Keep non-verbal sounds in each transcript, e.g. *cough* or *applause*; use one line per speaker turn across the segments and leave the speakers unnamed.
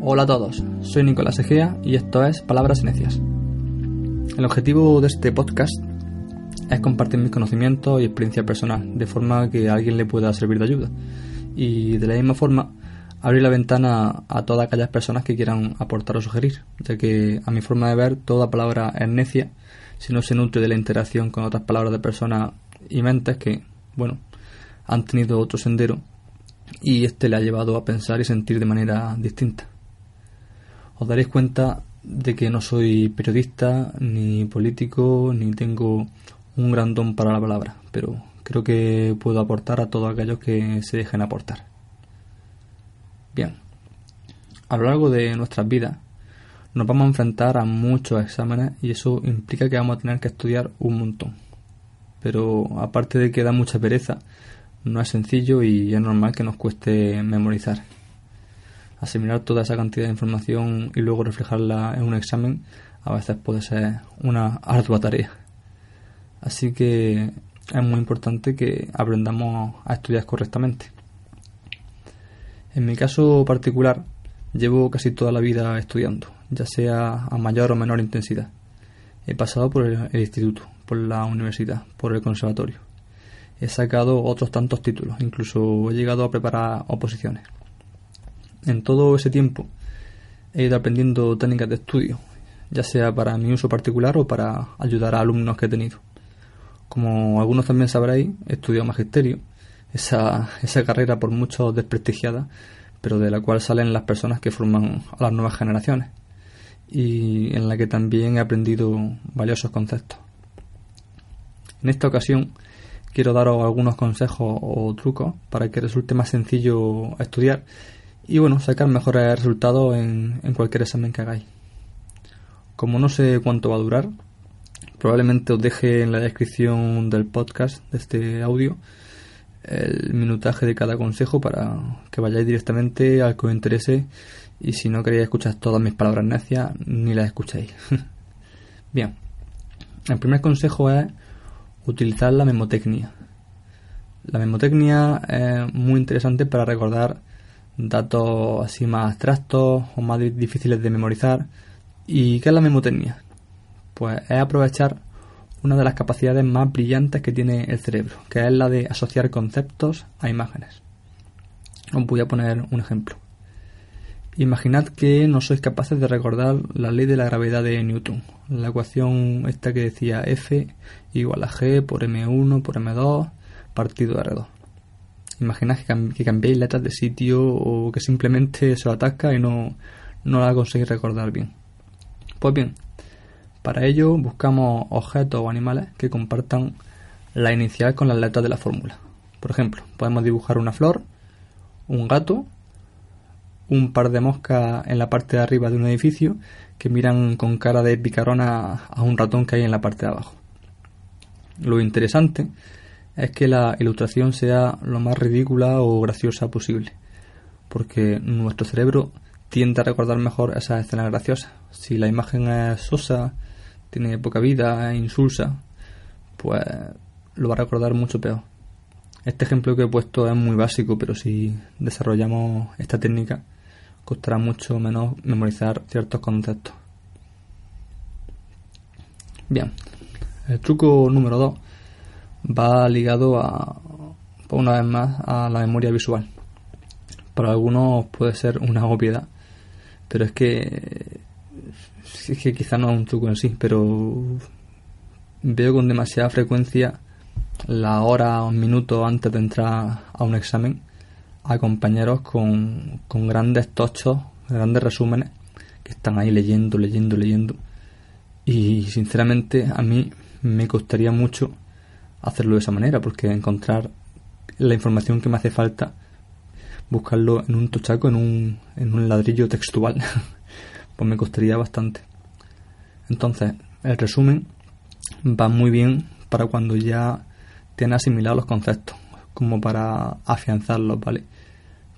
Hola a todos, soy Nicolás Egea y esto es Palabras Necias. El objetivo de este podcast es compartir mis conocimientos y experiencia personal, de forma que alguien le pueda servir de ayuda. Y de la misma forma, abrir la ventana a todas aquellas personas que quieran aportar o sugerir, ya que a mi forma de ver toda palabra es necia si no se nutre de la interacción con otras palabras de personas y mentes que, bueno, han tenido otro sendero y este le ha llevado a pensar y sentir de manera distinta os daréis cuenta de que no soy periodista, ni político, ni tengo un gran don para la palabra, pero creo que puedo aportar a todos aquellos que se dejen aportar. Bien, a lo largo de nuestras vidas nos vamos a enfrentar a muchos exámenes y eso implica que vamos a tener que estudiar un montón. Pero aparte de que da mucha pereza, no es sencillo y es normal que nos cueste memorizar asimilar toda esa cantidad de información y luego reflejarla en un examen a veces puede ser una ardua tarea. Así que es muy importante que aprendamos a estudiar correctamente. En mi caso particular, llevo casi toda la vida estudiando, ya sea a mayor o menor intensidad. He pasado por el, instituto, por la universidad, por el conservatorio. He sacado otros tantos títulos, incluso he llegado a preparar oposiciones. En todo ese tiempo he ido aprendiendo técnicas de estudio, ya sea para mi uso particular o para ayudar a alumnos que he tenido. Como algunos también sabréis, he estudiado magisterio, esa, carrera por muchos desprestigiada, pero de la cual salen las personas que forman a las nuevas generaciones y en la que también he aprendido valiosos conceptos. En esta ocasión quiero daros algunos consejos o trucos para que resulte más sencillo estudiar y bueno, sacar mejores resultados en, en cualquier examen que hagáis. Como no sé cuánto va a durar, probablemente os deje en la descripción del podcast, de este audio, el minutaje de cada consejo para que vayáis directamente al que os interese y si no queréis escuchar todas mis palabras necias, ni las escuchéis. *laughs* Bien, el primer consejo es utilizar la memotecnia. La memotecnia es muy interesante para recordar datos así más abstractos o más difíciles de memorizar. ¿Y qué es la memotecnia? Pues es aprovechar una de las capacidades más brillantes que tiene el cerebro, que es la de asociar conceptos a imágenes. Os voy a poner un ejemplo. Imaginad que no sois capaces de recordar la ley de la gravedad de Newton, la ecuación esta que decía F igual a G por M1 por M2 partido R2. Imaginad que, que cambiéis letras de sitio o que simplemente se os atasca y no, no la conseguís recordar bien. Pues bien, para ello buscamos objetos o animales que compartan la inicial con las letras de la fórmula. Por ejemplo, podemos dibujar una flor, un gato, un par de moscas en la parte de arriba de un edificio que miran con cara de picarona a un ratón que hay en la parte de abajo. Lo interesante es que la ilustración sea lo más ridícula o graciosa posible, porque nuestro cerebro tiende a recordar mejor esas escenas graciosas. Si la imagen es sosa, tiene poca vida, es insulsa, pues lo va a recordar mucho peor. Este ejemplo que he puesto es muy básico, pero si desarrollamos esta técnica, costará mucho menos memorizar ciertos conceptos. Bien, el truco número 2 va ligado a, una vez más, a la memoria visual. Para algunos puede ser una obviedad, pero es que, es que quizá no es un truco en sí, pero veo con demasiada frecuencia la hora o un minuto antes de entrar a un examen a compañeros con, con grandes tochos, grandes resúmenes, que están ahí leyendo, leyendo, leyendo. Y sinceramente a mí me costaría mucho hacerlo de esa manera, porque encontrar la información que me hace falta buscarlo en un tochaco, en un, en un ladrillo textual, *laughs* pues me costaría bastante. Entonces, el resumen va muy bien para cuando ya tienes asimilado los conceptos, como para afianzarlos, ¿vale?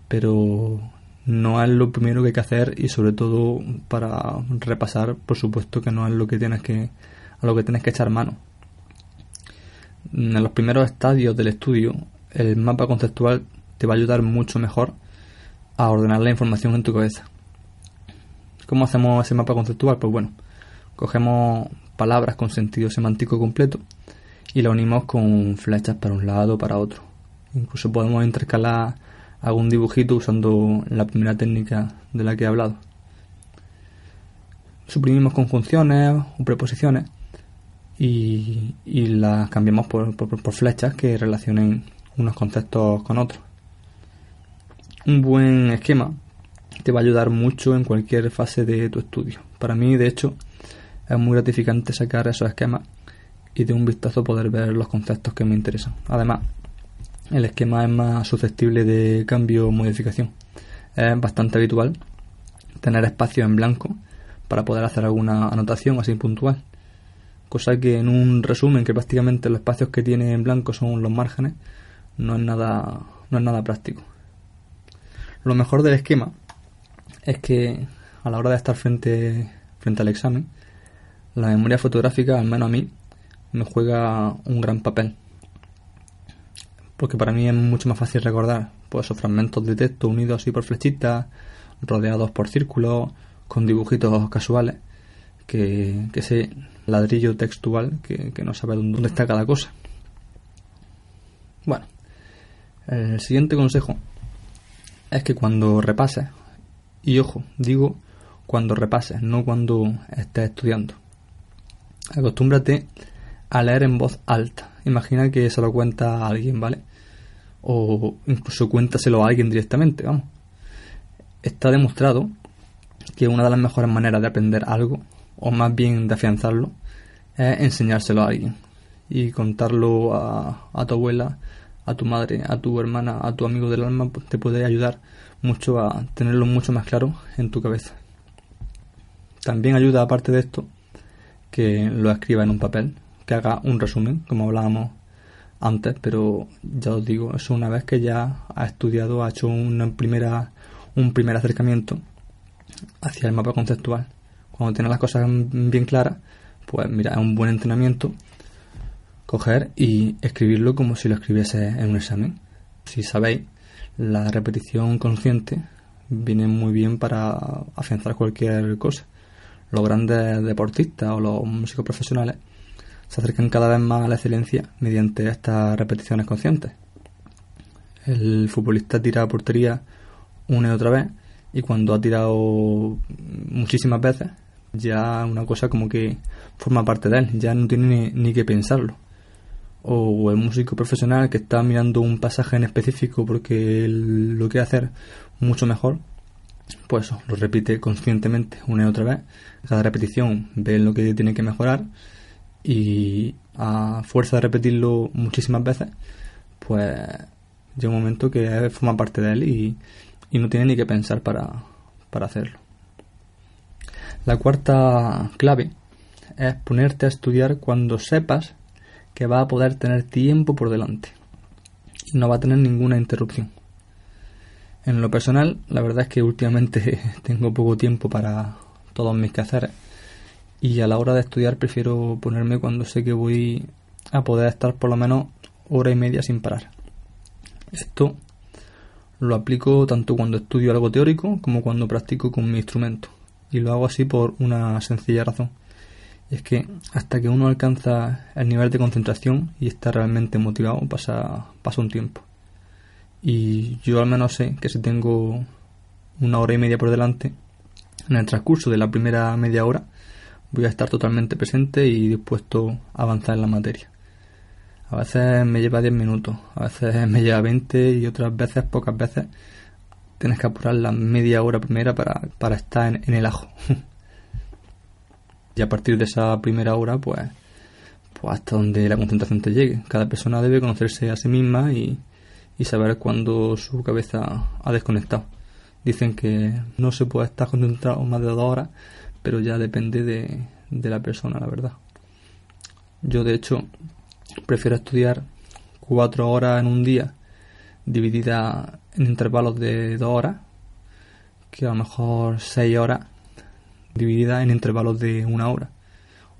Pero no es lo primero que hay que hacer y sobre todo para repasar, por supuesto que no es lo que tienes que a lo que tienes que echar mano. En los primeros estadios del estudio, el mapa conceptual te va a ayudar mucho mejor a ordenar la información en tu cabeza. ¿Cómo hacemos ese mapa conceptual? Pues bueno, cogemos palabras con sentido semántico completo y la unimos con flechas para un lado o para otro. Incluso podemos intercalar algún dibujito usando la primera técnica de la que he hablado. Suprimimos conjunciones o preposiciones y, las cambiamos por, por, flechas que relacionen unos conceptos con otros. Un buen esquema te va a ayudar mucho en cualquier fase de tu estudio. Para mí, de hecho, es muy gratificante sacar esos esquemas y de un vistazo poder ver los conceptos que me interesan. Además, el esquema es más susceptible de cambio o modificación. Es bastante habitual tener espacio en blanco para poder hacer alguna anotación así puntual. Cosa que en un resumen, que prácticamente los espacios que tiene en blanco son los márgenes, no es nada, no es nada práctico. Lo mejor del esquema es que a la hora de estar frente, frente al examen, la memoria fotográfica, al menos a mí, me juega un gran papel porque para mí es mucho más fácil recordar pues, esos fragmentos de texto unidos así por flechitas, rodeados por círculos, con dibujitos casuales, que, ese ladrillo textual que, no sabe dónde está cada cosa. Bueno, el siguiente consejo es que cuando repases, y ojo, digo cuando repases, no cuando estés estudiando, acostúmbrate a leer en voz alta. Imagina que se lo cuenta a alguien, ¿vale? o incluso cuéntaselo a alguien directamente, vamos. Está demostrado que una de las mejores maneras de aprender algo, o más bien de afianzarlo, es enseñárselo a alguien y contarlo a, a tu abuela, a tu madre, a tu hermana, a tu amigo del alma, pues, te puede ayudar mucho a tenerlo mucho más claro en tu cabeza. También ayuda, aparte de esto, que lo escriba en un papel, que haga un resumen, como hablábamos antes, pero ya os digo, eso una vez que ya ha estudiado, ha hecho una primera, un primer acercamiento hacia el mapa conceptual. Cuando tiene las cosas bien claras, pues mira, es un buen entrenamiento coger y escribirlo como si lo escribiese en un examen. Si sabéis, la repetición consciente viene muy bien para afianzar cualquier cosa. Los grandes deportistas o los músicos profesionales se acercan cada vez más a la excelencia mediante estas repeticiones conscientes. El futbolista tira a portería una y otra vez y cuando ha tirado muchísimas veces ya una cosa como que forma parte de él, ya no tiene ni, que pensarlo. O el músico profesional que está mirando un pasaje en específico porque lo quiere hacer mucho mejor, pues lo repite conscientemente una y otra vez. Cada repetición ve lo que tiene que mejorar y a fuerza de repetirlo muchísimas veces, pues llega un momento que forma parte de él y, no tiene ni que pensar para, para hacerlo. La cuarta clave es ponerte a estudiar cuando sepas que va a poder tener tiempo por delante y no va a tener ninguna interrupción. En lo personal, la verdad es que últimamente *laughs* tengo poco tiempo para todos mis quehaceres y a la hora de estudiar prefiero ponerme cuando sé que voy a poder estar por lo menos hora y media sin parar. Esto lo aplico tanto cuando estudio algo teórico como cuando practico con mi instrumento. Y lo hago así por una sencilla razón. Es que hasta que uno alcanza el nivel de concentración y está realmente motivado pasa, pasa un tiempo. Y yo al menos sé que si tengo una hora y media por delante, en el transcurso de la primera media hora, voy a estar totalmente presente y dispuesto a avanzar en la materia. A veces me lleva 10 minutos, a veces *laughs* me lleva 20 y otras veces, pocas veces, tienes que apurar la media hora primera para, para estar en, el ajo. *laughs* y a partir de esa primera hora, pues, pues hasta donde la concentración te llegue. Cada persona debe conocerse a sí misma y, y saber cuándo su cabeza ha desconectado. Dicen que no se puede estar concentrado más de dos horas, pero ya depende de, de la persona, la verdad. Yo, de hecho, prefiero estudiar cuatro horas en un día, dividida en intervalos de dos horas, que a lo mejor seis horas divididas en intervalos de una hora.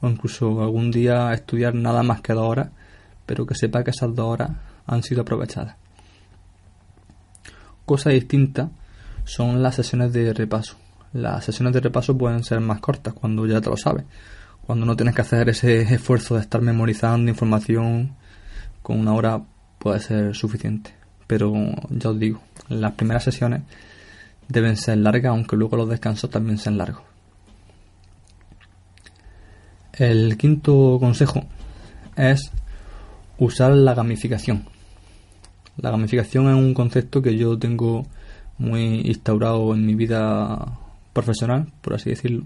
O incluso algún día estudiar nada más que dos horas, pero que sepa que esas dos horas han sido aprovechadas. Cosa distinta son las sesiones de repaso. Las sesiones de repaso pueden ser más cortas cuando ya te lo sabes, cuando no tienes que hacer ese esfuerzo de estar memorizando información con una hora puede ser suficiente. Pero ya os digo, las primeras sesiones deben ser largas, aunque luego los descansos también sean largos. El quinto consejo es usar la gamificación. La gamificación es un concepto que yo tengo muy instaurado en mi vida profesional, por así decirlo.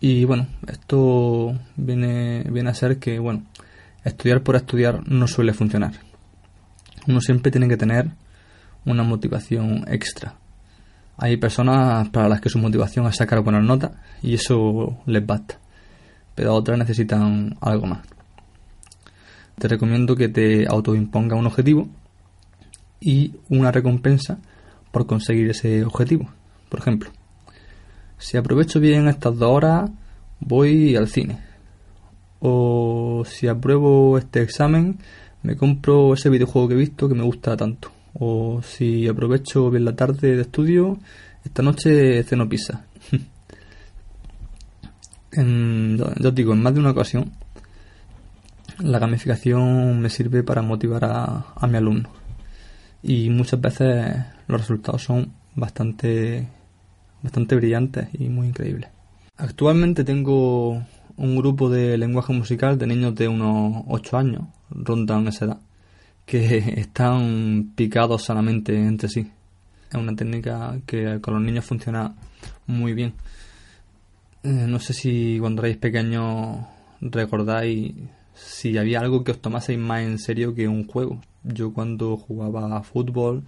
Y bueno, esto viene, viene a ser que, bueno, estudiar por estudiar no suele funcionar. Uno siempre tiene que tener una motivación extra. Hay personas para las que su motivación es sacar buenas notas y eso les basta. Pero otras necesitan algo más. Te recomiendo que te autoimponga un objetivo y una recompensa por conseguir ese objetivo. Por ejemplo, si aprovecho bien estas dos horas, voy al cine. O si apruebo este examen, me compro ese videojuego que he visto que me gusta tanto. O si aprovecho bien la tarde de estudio, esta noche ceno pizza. *laughs* en, ya os digo, en más de una ocasión, la gamificación me sirve para motivar a, a mi alumno. Y muchas veces los resultados son bastante bastante brillantes y muy increíbles. Actualmente tengo un grupo de lenguaje musical de niños de unos 8 años, rondan esa edad, que *laughs* están picados sanamente entre sí. Es una técnica que con los niños funciona muy bien. Eh, no sé si cuando erais pequeños recordáis si había algo que os tomaseis más en serio que un juego. Yo cuando jugaba a fútbol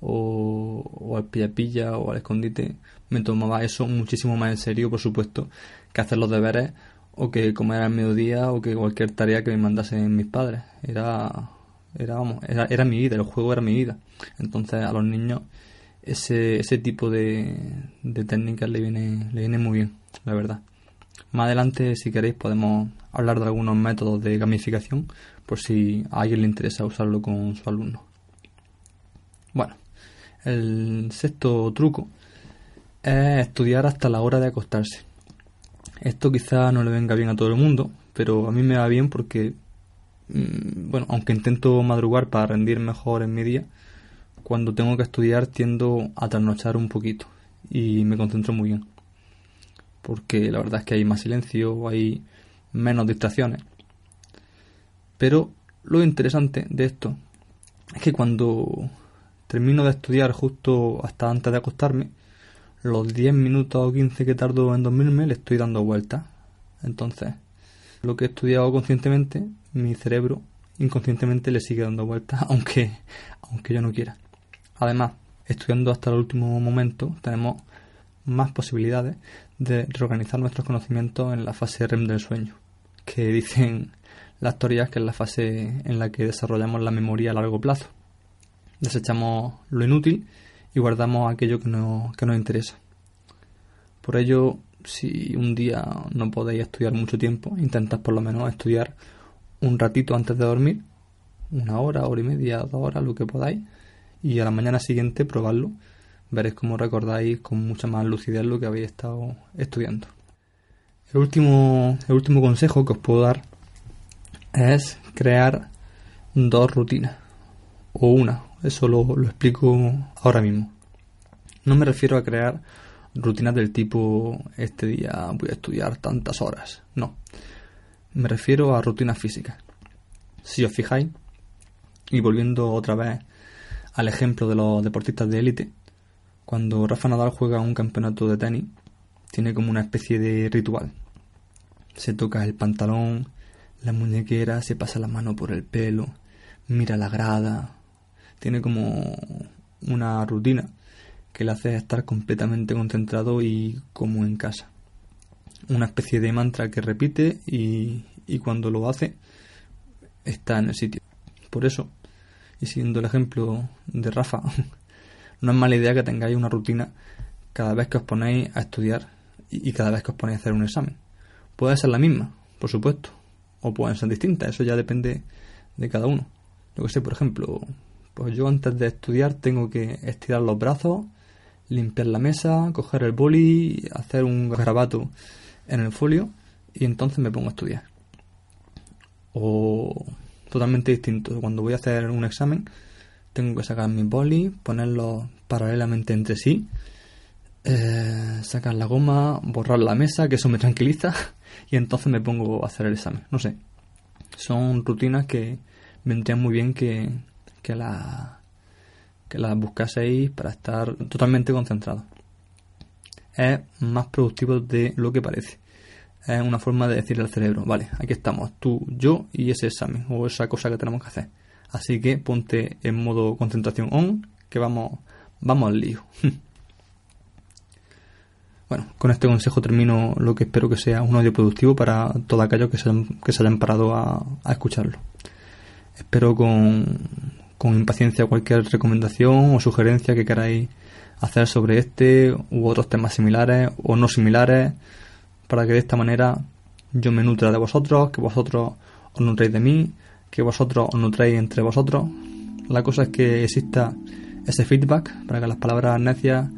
o, o al pilla-pilla o al escondite, me tomaba eso muchísimo más en serio, por supuesto, que hacer los deberes o que comer al mediodía o que cualquier tarea que me mandasen mis padres. Era, era, vamos, era, era mi vida, el juego era mi vida. Entonces a los niños ese, ese tipo de, de técnicas le viene, le viene muy bien, la verdad. Más adelante, si queréis, podemos hablar de algunos métodos de gamificación por si a alguien le interesa usarlo con su alumno. Bueno, el sexto truco es estudiar hasta la hora de acostarse. Esto quizá no le venga bien a todo el mundo, pero a mí me va bien porque, mm, bueno, aunque intento madrugar para rendir mejor en mi día, cuando tengo que estudiar tiendo a trasnochar un poquito y me concentro muy bien. Porque la verdad es que hay más silencio, hay menos distracciones. Pero lo interesante de esto es que cuando termino de estudiar justo hasta antes de acostarme, los 10 minutos o 15 que tardo en dormirme le estoy dando vueltas. Entonces, lo que he estudiado conscientemente, mi cerebro inconscientemente le sigue dando vueltas, *laughs* aunque, aunque yo no quiera. Además, estudiando hasta el último momento, tenemos más posibilidades de reorganizar nuestros conocimientos en la fase REM del sueño, que *laughs* dicen las teorías que es la fase en la que desarrollamos la memoria a largo plazo desechamos lo inútil y guardamos aquello que, no, que nos interesa. Por ello, si un día no podéis estudiar mucho tiempo, intentad por lo menos estudiar un ratito antes de dormir, una hora, hora y media, dos horas, lo que podáis, y a la mañana siguiente probadlo. Veréis cómo recordáis con mucha más lucidez lo que habéis estado estudiando. El último, el último consejo que os puedo dar es crear dos rutinas, o una, eso lo, explico ahora mismo. No me refiero a crear rutinas del tipo este día voy a estudiar tantas horas. No. Me refiero a rutinas físicas. Si os fijáis, y volviendo otra vez al ejemplo de los deportistas de élite, cuando Rafa Nadal juega un campeonato de tenis, tiene como una especie de ritual. Se toca el pantalón, la muñequera, se pasa la mano por el pelo, mira la grada, tiene como una rutina que le hace estar completamente concentrado y como en casa. Una especie de mantra que repite y, y cuando lo hace está en el sitio. Por eso, y siguiendo el ejemplo de Rafa, *laughs* no es mala idea que tengáis una rutina cada vez que os ponéis a estudiar y cada vez que os ponéis a hacer un examen. Puede ser la misma, por supuesto, o pueden ser distintas, eso ya depende de cada uno. Yo que sé, por ejemplo, pues yo antes de estudiar tengo que estirar los brazos, limpiar la mesa, coger el boli, hacer un grabato en el folio y entonces me pongo a estudiar. O totalmente distinto, cuando voy a hacer un examen tengo que sacar mis boli, ponerlos paralelamente entre sí, eh, sacar la goma, borrar la mesa, que eso me tranquiliza *laughs* y entonces me pongo a hacer el examen. No sé, son rutinas que vendrían muy bien que, que, la, que las buscaseis para estar totalmente concentrados. Es más productivo de lo que parece. Es una forma de decirle al cerebro, vale, aquí estamos, tú, yo y ese examen o esa cosa que tenemos que hacer. Así que ponte en modo concentración on, que vamos, vamos al lío. *laughs* Bueno, con este consejo termino lo que espero que sea un audio productivo para todos aquellos que se hayan, que se hayan parado a, escucharlo. Espero con, con impaciencia cualquier recomendación o sugerencia que queráis hacer sobre este u otros temas similares o no similares para que de esta manera yo me nutra de vosotros, que vosotros os nutréis de mí, que vosotros os nutréis entre vosotros. La cosa es que exista ese feedback para que las palabras necias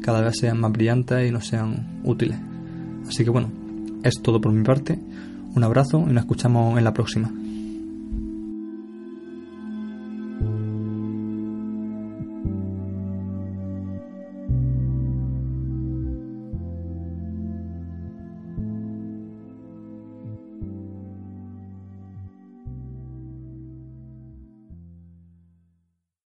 cada vez sean más brillantes y nos sean útiles. Así que bueno, es todo por mi parte. Un abrazo y nos escuchamos en la próxima.